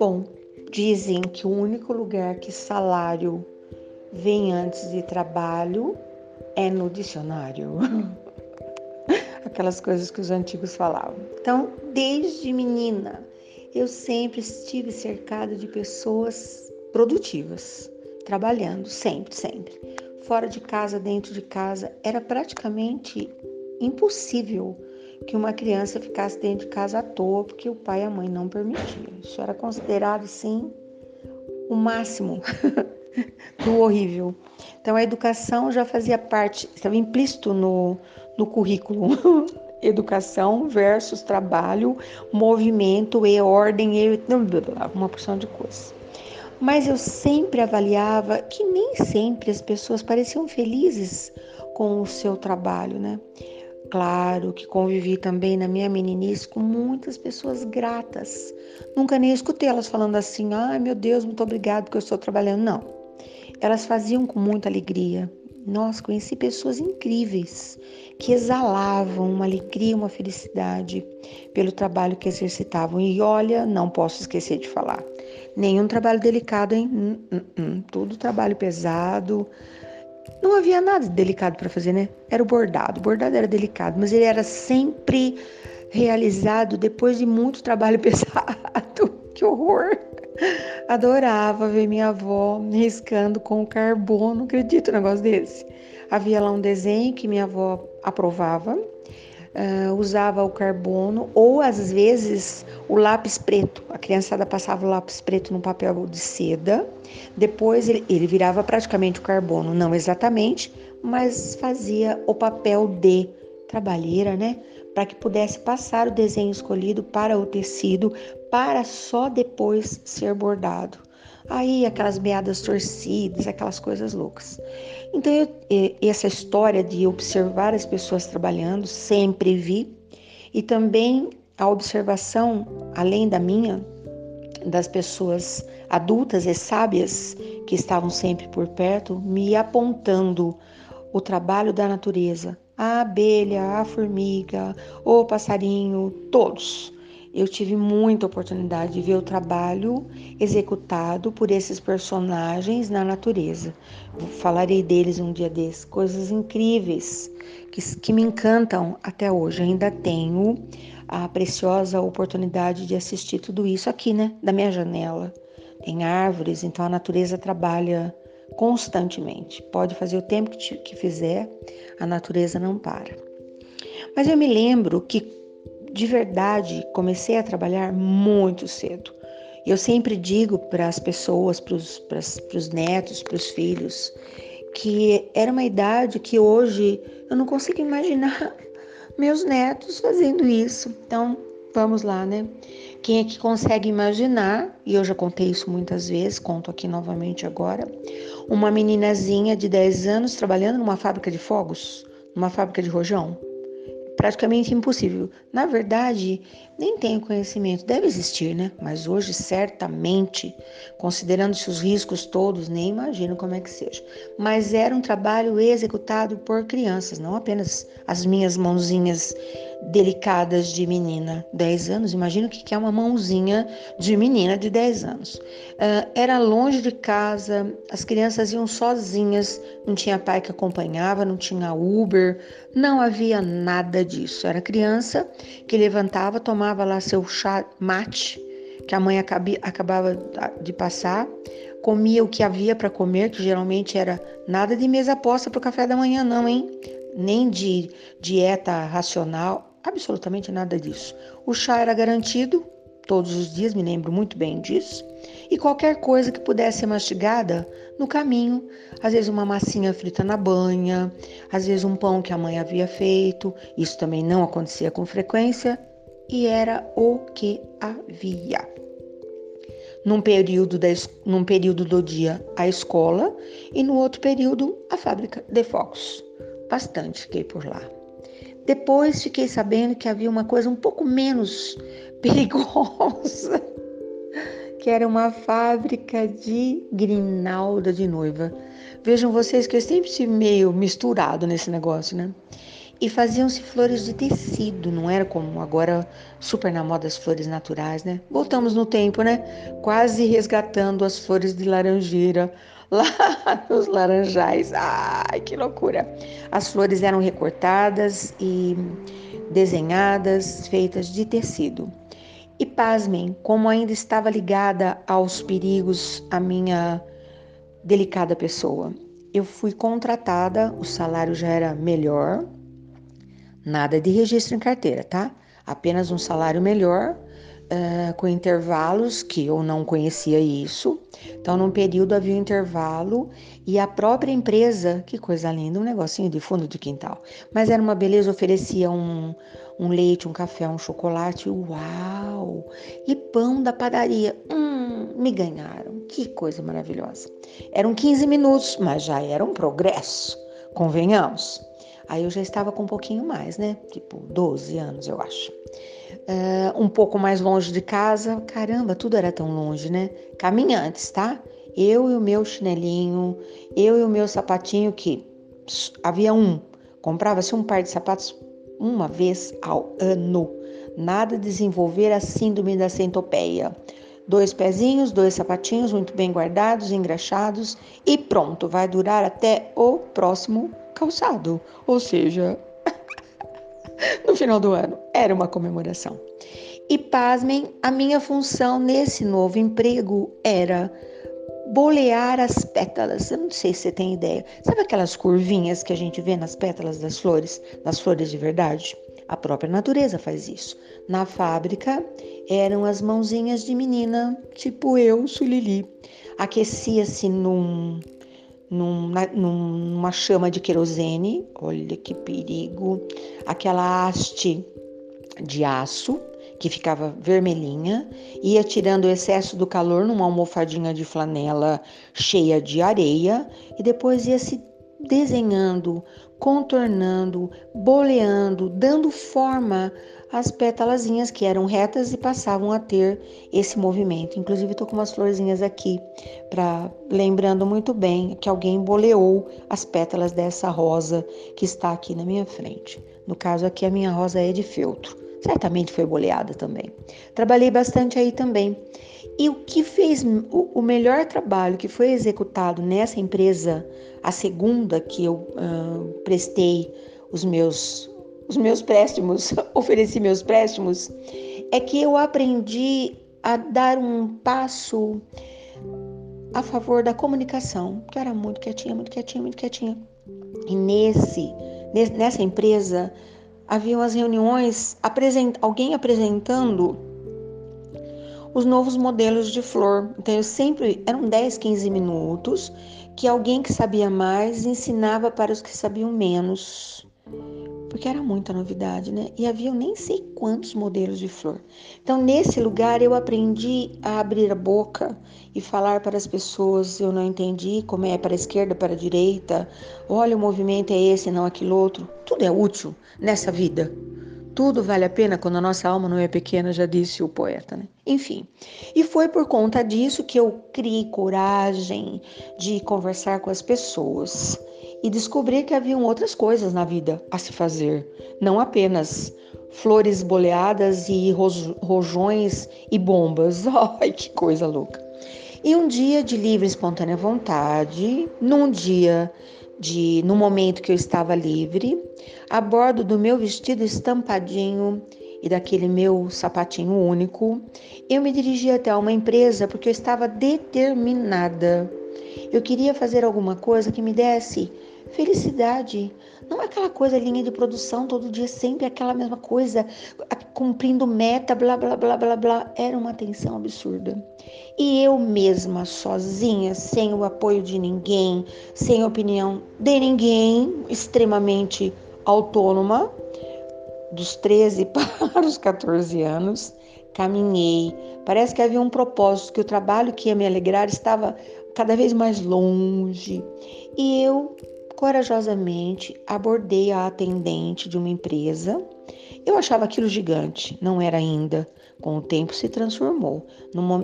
Bom, dizem que o único lugar que salário vem antes de trabalho é no dicionário. Aquelas coisas que os antigos falavam. Então, desde menina, eu sempre estive cercada de pessoas produtivas, trabalhando, sempre, sempre. Fora de casa, dentro de casa, era praticamente impossível que uma criança ficasse dentro de casa à toa porque o pai e a mãe não permitiam. Isso era considerado, sim, o máximo do horrível. Então a educação já fazia parte, estava implícito no, no currículo. educação versus trabalho, movimento e ordem e uma porção de coisas. Mas eu sempre avaliava que nem sempre as pessoas pareciam felizes com o seu trabalho, né? Claro que convivi também na minha meninice com muitas pessoas gratas. Nunca nem escutei elas falando assim: ai meu Deus, muito obrigado porque eu estou trabalhando. Não. Elas faziam com muita alegria. Nossa, conheci pessoas incríveis que exalavam uma alegria, uma felicidade pelo trabalho que exercitavam. E olha, não posso esquecer de falar: nenhum trabalho delicado, hein? Hum, hum, hum. Tudo trabalho pesado não havia nada delicado para fazer, né? Era o bordado. O bordado era delicado, mas ele era sempre realizado depois de muito trabalho pesado. que horror! Adorava ver minha avó riscando com carbono, acredito um negócio desse. Havia lá um desenho que minha avó aprovava uh, usava o carbono ou às vezes o lápis preto. A criançada passava o lápis preto no papel de seda, depois ele, ele virava praticamente o carbono, não exatamente, mas fazia o papel de trabalheira, né? Para que pudesse passar o desenho escolhido para o tecido, para só depois ser bordado. Aí aquelas meadas torcidas, aquelas coisas loucas. Então, eu, essa história de observar as pessoas trabalhando, sempre vi, e também a observação, além da minha, das pessoas adultas e sábias que estavam sempre por perto, me apontando o trabalho da natureza, a abelha, a formiga, o passarinho, todos eu tive muita oportunidade de ver o trabalho executado por esses personagens na natureza. Falarei deles um dia desses, coisas incríveis que, que me encantam até hoje. Ainda tenho a preciosa oportunidade de assistir tudo isso aqui, né, da minha janela. Tem árvores, então a natureza trabalha constantemente. Pode fazer o tempo que, te, que fizer, a natureza não para. Mas eu me lembro que de verdade comecei a trabalhar muito cedo. Eu sempre digo para as pessoas, para os netos, para os filhos, que era uma idade que hoje eu não consigo imaginar meus netos fazendo isso. Então, vamos lá, né? Quem é que consegue imaginar, e eu já contei isso muitas vezes, conto aqui novamente agora, uma meninazinha de 10 anos trabalhando numa fábrica de fogos, numa fábrica de rojão? Praticamente impossível. Na verdade, nem tenho conhecimento, deve existir, né? Mas hoje, certamente, considerando-se os riscos todos, nem imagino como é que seja. Mas era um trabalho executado por crianças, não apenas as minhas mãozinhas delicadas de menina, 10 anos. Imagina o que é uma mãozinha de menina de 10 anos. Uh, era longe de casa, as crianças iam sozinhas, não tinha pai que acompanhava, não tinha Uber, não havia nada disso. Era criança que levantava, tomava lá seu chá mate, que a mãe acabava de passar, comia o que havia para comer, que geralmente era nada de mesa posta para o café da manhã, não, hein? Nem de dieta racional, absolutamente nada disso. O chá era garantido todos os dias, me lembro muito bem disso, e qualquer coisa que pudesse ser mastigada no caminho, às vezes uma massinha frita na banha, às vezes um pão que a mãe havia feito, isso também não acontecia com frequência, e era o que havia. Num período, da, num período do dia, a escola, e no outro período, a fábrica de fogos. Bastante fiquei por lá. Depois fiquei sabendo que havia uma coisa um pouco menos perigosa, que era uma fábrica de grinalda de noiva. Vejam vocês que eu sempre estive meio misturado nesse negócio, né? E faziam-se flores de tecido, não era como agora super na moda as flores naturais, né? Voltamos no tempo, né? Quase resgatando as flores de laranjeira lá nos laranjais. Ai, que loucura! As flores eram recortadas e desenhadas, feitas de tecido. E pasmem, como ainda estava ligada aos perigos a minha delicada pessoa. Eu fui contratada, o salário já era melhor, nada de registro em carteira, tá? Apenas um salário melhor, uh, com intervalos que eu não conhecia isso. Então, num período havia um intervalo e a própria empresa, que coisa linda, um negocinho de fundo de quintal. Mas era uma beleza, oferecia um, um leite, um café, um chocolate, uau! E pão da padaria, hum, me ganharam, que coisa maravilhosa. Eram 15 minutos, mas já era um progresso, convenhamos. Aí eu já estava com um pouquinho mais, né? Tipo 12 anos, eu acho. Uh, um pouco mais longe de casa, caramba, tudo era tão longe, né? Caminhantes, tá? Eu e o meu chinelinho, eu e o meu sapatinho, que havia um, comprava-se um par de sapatos uma vez ao ano. Nada desenvolver a síndrome da centopeia. Dois pezinhos, dois sapatinhos muito bem guardados, engraxados e pronto, vai durar até o próximo calçado, ou seja, no final do ano. Era uma comemoração. E pasmem, a minha função nesse novo emprego era bolear as pétalas. Eu não sei se você tem ideia. Sabe aquelas curvinhas que a gente vê nas pétalas das flores, das flores de verdade? A própria natureza faz isso. Na fábrica eram as mãozinhas de menina, tipo eu, Sulili. Aquecia-se num, num, numa chama de querosene. Olha que perigo! Aquela haste de aço que ficava vermelhinha, ia tirando o excesso do calor numa almofadinha de flanela cheia de areia e depois ia se desenhando, contornando, boleando, dando forma às pétalazinhas que eram retas e passavam a ter esse movimento. Inclusive estou com umas florzinhas aqui para lembrando muito bem que alguém boleou as pétalas dessa rosa que está aqui na minha frente. No caso aqui a minha rosa é de feltro certamente foi boleada também. Trabalhei bastante aí também. E o que fez o, melhor trabalho que foi executado nessa empresa, a segunda que eu uh, prestei os meus, os meus préstimos, ofereci meus préstimos, é que eu aprendi a dar um passo a favor da comunicação, que era muito quietinha, muito quietinha, muito quietinha. E nesse, nessa empresa, haviam as reuniões, alguém apresentando os novos modelos de flor. Então eu sempre eram 10, 15 minutos que alguém que sabia mais ensinava para os que sabiam menos porque era muita novidade, né? E havia nem sei quantos modelos de flor. Então, nesse lugar, eu aprendi a abrir a boca e falar para as pessoas. Eu não entendi como é para a esquerda, para a direita. Olha, o movimento é esse, não aquele outro. Tudo é útil nessa vida. Tudo vale a pena quando a nossa alma não é pequena, já disse o poeta, né? Enfim, e foi por conta disso que eu criei coragem de conversar com as pessoas e descobrir que haviam outras coisas na vida a se fazer, não apenas flores boleadas e rojões e bombas. Ai, que coisa louca! E um dia de livre espontânea vontade, num dia de no momento que eu estava livre, a bordo do meu vestido estampadinho e daquele meu sapatinho único, eu me dirigi até uma empresa porque eu estava determinada. Eu queria fazer alguma coisa que me desse Felicidade não é aquela coisa linha de produção todo dia sempre aquela mesma coisa, cumprindo meta, blá blá blá blá blá. Era uma tensão absurda. E eu mesma, sozinha, sem o apoio de ninguém, sem opinião de ninguém, extremamente autônoma, dos 13 para os 14 anos, caminhei. Parece que havia um propósito, que o trabalho que ia me alegrar estava cada vez mais longe. E eu corajosamente abordei a atendente de uma empresa. Eu achava aquilo gigante, não era ainda. Com o tempo se transformou.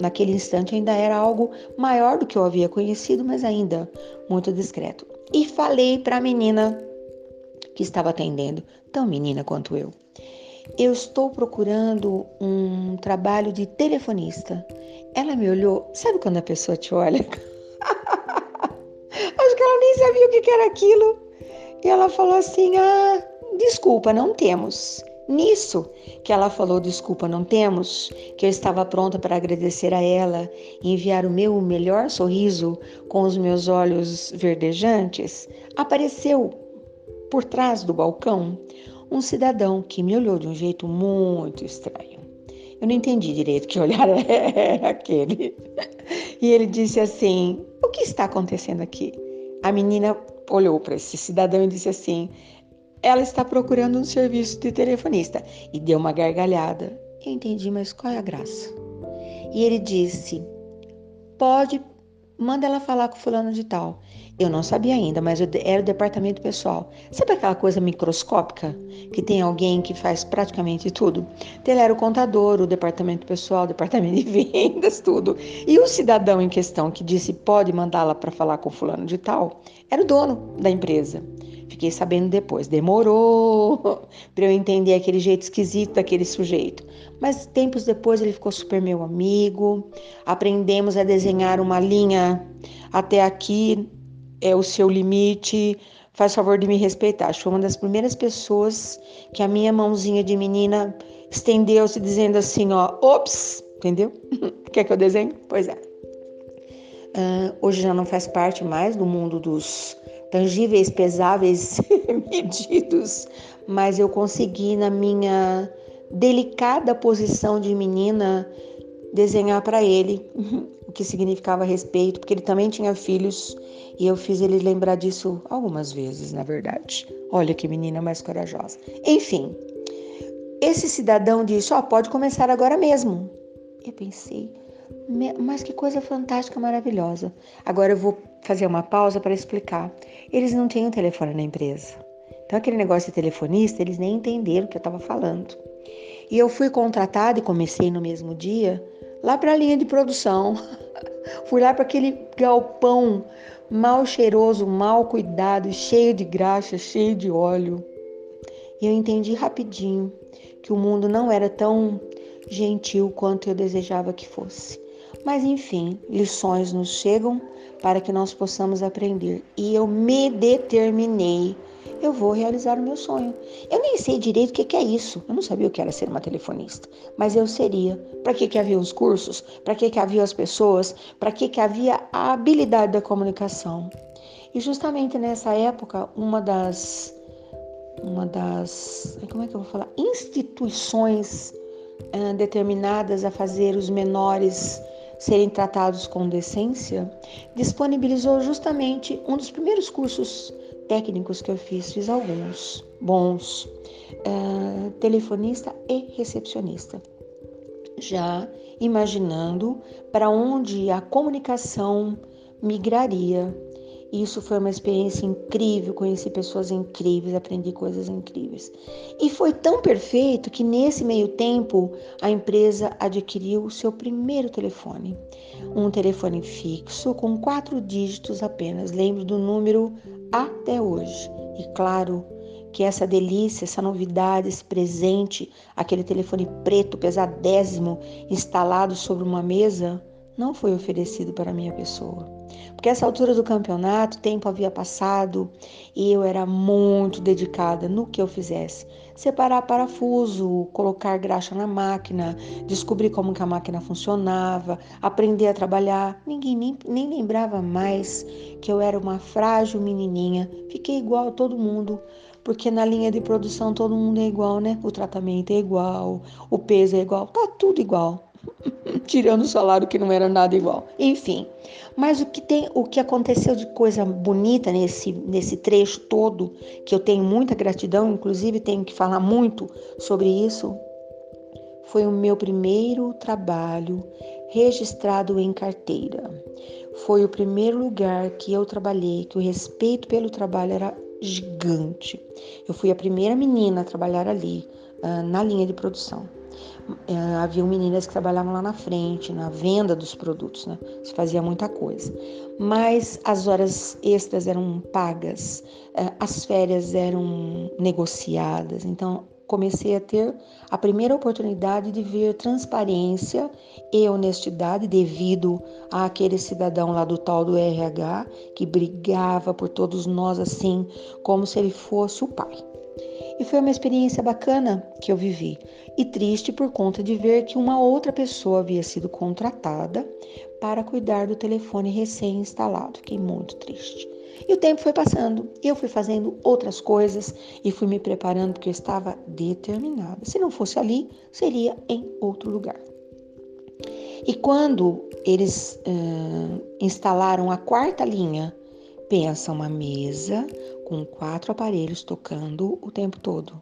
naquele instante ainda era algo maior do que eu havia conhecido, mas ainda muito discreto. E falei para a menina que estava atendendo, tão menina quanto eu. Eu estou procurando um trabalho de telefonista. Ela me olhou, sabe quando a pessoa te olha? Acho que ela nem sabia o que era aquilo. E ela falou assim: Ah, desculpa, não temos. Nisso que ela falou, desculpa, não temos, que eu estava pronta para agradecer a ela e enviar o meu melhor sorriso com os meus olhos verdejantes, apareceu por trás do balcão um cidadão que me olhou de um jeito muito estranho. Eu não entendi direito que olhar era aquele. E ele disse assim: O que está acontecendo aqui? A menina olhou para esse cidadão e disse assim: ela está procurando um serviço de telefonista. E deu uma gargalhada. Eu entendi, mas qual é a graça? E ele disse: Pode, manda ela falar com fulano de tal. Eu não sabia ainda, mas era o departamento pessoal. Sabe aquela coisa microscópica? Que tem alguém que faz praticamente tudo? Então, ele era o contador, o departamento pessoal, o departamento de vendas, tudo. E o cidadão em questão que disse pode mandá-la para falar com fulano de tal, era o dono da empresa. Fiquei sabendo depois. Demorou para eu entender aquele jeito esquisito daquele sujeito. Mas tempos depois ele ficou super meu amigo. Aprendemos a desenhar uma linha até aqui é o seu limite. Faz favor de me respeitar. Acho que foi uma das primeiras pessoas que a minha mãozinha de menina estendeu-se dizendo assim, ó, ops, entendeu? Quer que eu desenhe? Pois é. Uh, hoje já não faz parte mais do mundo dos tangíveis, pesáveis, medidos, mas eu consegui na minha delicada posição de menina desenhar para ele o que significava respeito, porque ele também tinha filhos e eu fiz ele lembrar disso algumas vezes, na verdade. Olha que menina mais corajosa. Enfim, esse cidadão disse: Ó, oh, pode começar agora mesmo. Eu pensei, mas que coisa fantástica, maravilhosa. Agora eu vou fazer uma pausa para explicar. Eles não tinham telefone na empresa. Então, aquele negócio de telefonista, eles nem entenderam o que eu estava falando. E eu fui contratada e comecei no mesmo dia lá para a linha de produção. fui lá para aquele galpão mal cheiroso, mal cuidado, cheio de graxa, cheio de óleo. E eu entendi rapidinho que o mundo não era tão gentil quanto eu desejava que fosse. Mas enfim, lições nos chegam para que nós possamos aprender. E eu me determinei. Eu vou realizar o meu sonho. Eu nem sei direito o que é isso. Eu não sabia o que era ser uma telefonista, mas eu seria. Para que, que havia os cursos? Para que, que havia as pessoas? Para que, que havia a habilidade da comunicação? E justamente nessa época, uma das uma das como é que eu vou falar instituições eh, determinadas a fazer os menores serem tratados com decência, disponibilizou justamente um dos primeiros cursos técnicos que eu fiz, fiz alguns bons, uh, telefonista e recepcionista, já imaginando para onde a comunicação migraria isso foi uma experiência incrível, conheci pessoas incríveis, aprendi coisas incríveis. E foi tão perfeito que nesse meio tempo a empresa adquiriu o seu primeiro telefone. Um telefone fixo com quatro dígitos apenas. Lembro do número até hoje. E claro que essa delícia, essa novidade, esse presente, aquele telefone preto pesadésimo instalado sobre uma mesa, não foi oferecido para a minha pessoa. Porque essa altura do campeonato, tempo havia passado e eu era muito dedicada no que eu fizesse. Separar parafuso, colocar graxa na máquina, descobrir como que a máquina funcionava, aprender a trabalhar. Ninguém nem, nem lembrava mais que eu era uma frágil menininha. Fiquei igual a todo mundo porque na linha de produção todo mundo é igual, né? O tratamento é igual, o peso é igual, tá tudo igual. tirando o salário que não era nada igual. Enfim, mas o que tem, o que aconteceu de coisa bonita nesse nesse trecho todo, que eu tenho muita gratidão, inclusive tenho que falar muito sobre isso, foi o meu primeiro trabalho registrado em carteira. Foi o primeiro lugar que eu trabalhei, que o respeito pelo trabalho era gigante. Eu fui a primeira menina a trabalhar ali, uh, na linha de produção. É, havia meninas que trabalhavam lá na frente, na venda dos produtos, né? Se fazia muita coisa. Mas as horas extras eram pagas, é, as férias eram negociadas. Então, comecei a ter a primeira oportunidade de ver transparência e honestidade devido àquele cidadão lá do tal do RH que brigava por todos nós assim, como se ele fosse o pai. E foi uma experiência bacana que eu vivi e triste por conta de ver que uma outra pessoa havia sido contratada para cuidar do telefone recém-instalado. Fiquei muito triste. E o tempo foi passando, eu fui fazendo outras coisas e fui me preparando porque eu estava determinada. Se não fosse ali, seria em outro lugar. E quando eles uh, instalaram a quarta linha, pensa uma mesa com quatro aparelhos tocando o tempo todo.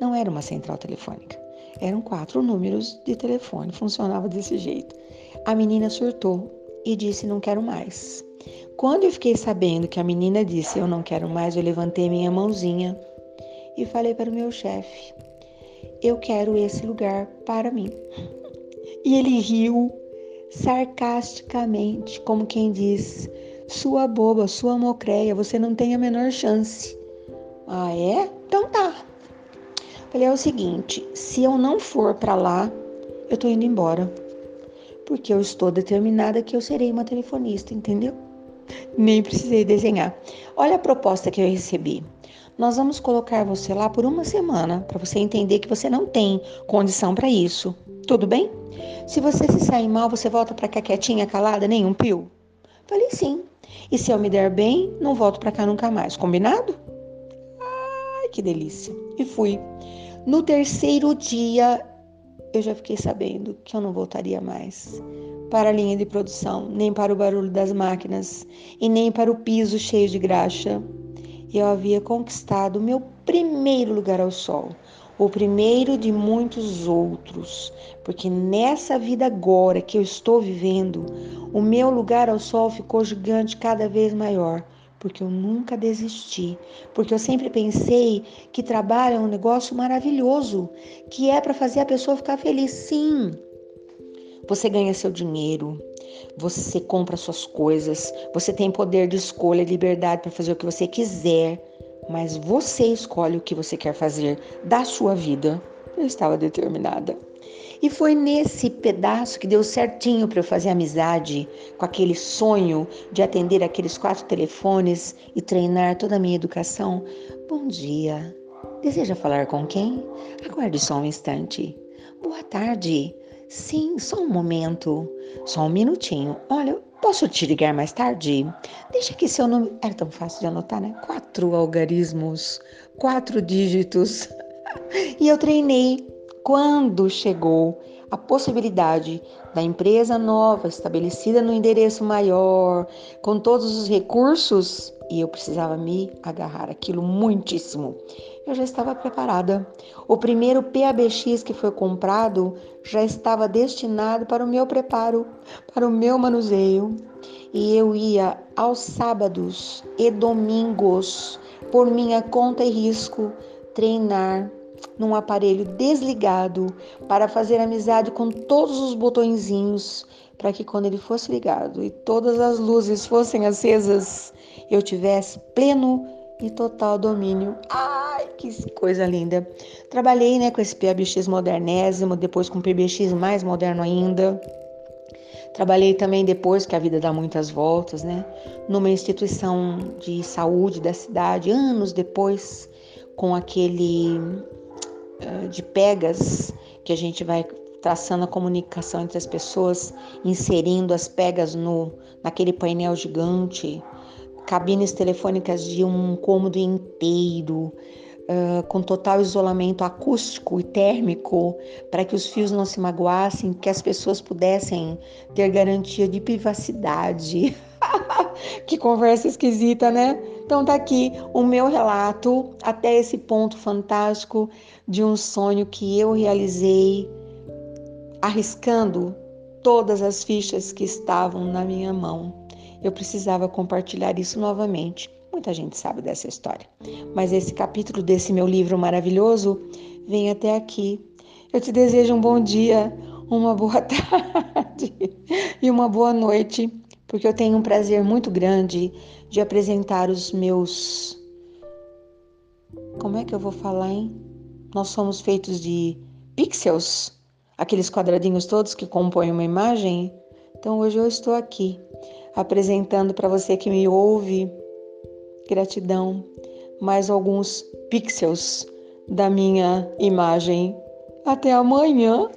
Não era uma central telefônica, eram quatro números de telefone, funcionava desse jeito. A menina surtou e disse: Não quero mais. Quando eu fiquei sabendo que a menina disse eu não quero mais, eu levantei minha mãozinha e falei para o meu chefe: eu quero esse lugar para mim. E ele riu sarcasticamente, como quem diz: sua boba, sua mocreia, você não tem a menor chance. Ah, é? Então tá. Falei: é o seguinte: se eu não for para lá, eu tô indo embora. Porque eu estou determinada que eu serei uma telefonista, entendeu? Nem precisei desenhar. Olha a proposta que eu recebi. Nós vamos colocar você lá por uma semana para você entender que você não tem condição para isso. Tudo bem? Se você se sair mal, você volta para cá quietinha, calada, nem um pio? Falei sim. E se eu me der bem, não volto para cá nunca mais. Combinado? Ai, que delícia. E fui. No terceiro dia, eu já fiquei sabendo que eu não voltaria mais para a linha de produção, nem para o barulho das máquinas e nem para o piso cheio de graxa. Eu havia conquistado meu primeiro lugar ao sol, o primeiro de muitos outros, porque nessa vida agora que eu estou vivendo, o meu lugar ao sol ficou gigante cada vez maior porque eu nunca desisti, porque eu sempre pensei que trabalho é um negócio maravilhoso, que é para fazer a pessoa ficar feliz. Sim, você ganha seu dinheiro, você compra suas coisas, você tem poder de escolha e liberdade para fazer o que você quiser, mas você escolhe o que você quer fazer da sua vida. Eu estava determinada. E foi nesse pedaço que deu certinho para eu fazer amizade com aquele sonho de atender aqueles quatro telefones e treinar toda a minha educação. Bom dia. Deseja falar com quem? Aguarde só um instante. Boa tarde. Sim, só um momento. Só um minutinho. Olha, posso te ligar mais tarde? Deixa aqui seu nome. Era tão fácil de anotar, né? Quatro algarismos, quatro dígitos. e eu treinei quando chegou a possibilidade da empresa nova estabelecida no endereço maior, com todos os recursos, e eu precisava me agarrar aquilo muitíssimo. Eu já estava preparada. O primeiro PABX que foi comprado já estava destinado para o meu preparo, para o meu manuseio. E eu ia aos sábados e domingos, por minha conta e risco, treinar num aparelho desligado para fazer amizade com todos os botõezinhos, para que quando ele fosse ligado e todas as luzes fossem acesas, eu tivesse pleno e total domínio. Ai, que coisa linda! Trabalhei né, com esse PBX modernésimo, depois com PBX mais moderno ainda. Trabalhei também depois que a vida dá muitas voltas, né? Numa instituição de saúde da cidade, anos depois, com aquele uh, de pegas que a gente vai traçando a comunicação entre as pessoas, inserindo as pegas no naquele painel gigante cabines telefônicas de um cômodo inteiro, uh, com total isolamento acústico e térmico, para que os fios não se magoassem, que as pessoas pudessem ter garantia de privacidade. que conversa esquisita, né? Então tá aqui o meu relato até esse ponto fantástico de um sonho que eu realizei arriscando todas as fichas que estavam na minha mão eu precisava compartilhar isso novamente. Muita gente sabe dessa história, mas esse capítulo desse meu livro maravilhoso vem até aqui. Eu te desejo um bom dia, uma boa tarde e uma boa noite, porque eu tenho um prazer muito grande de apresentar os meus. Como é que eu vou falar, hein? Nós somos feitos de pixels, aqueles quadradinhos todos que compõem uma imagem. Então hoje eu estou aqui apresentando para você que me ouve, gratidão, mais alguns pixels da minha imagem. Até amanhã!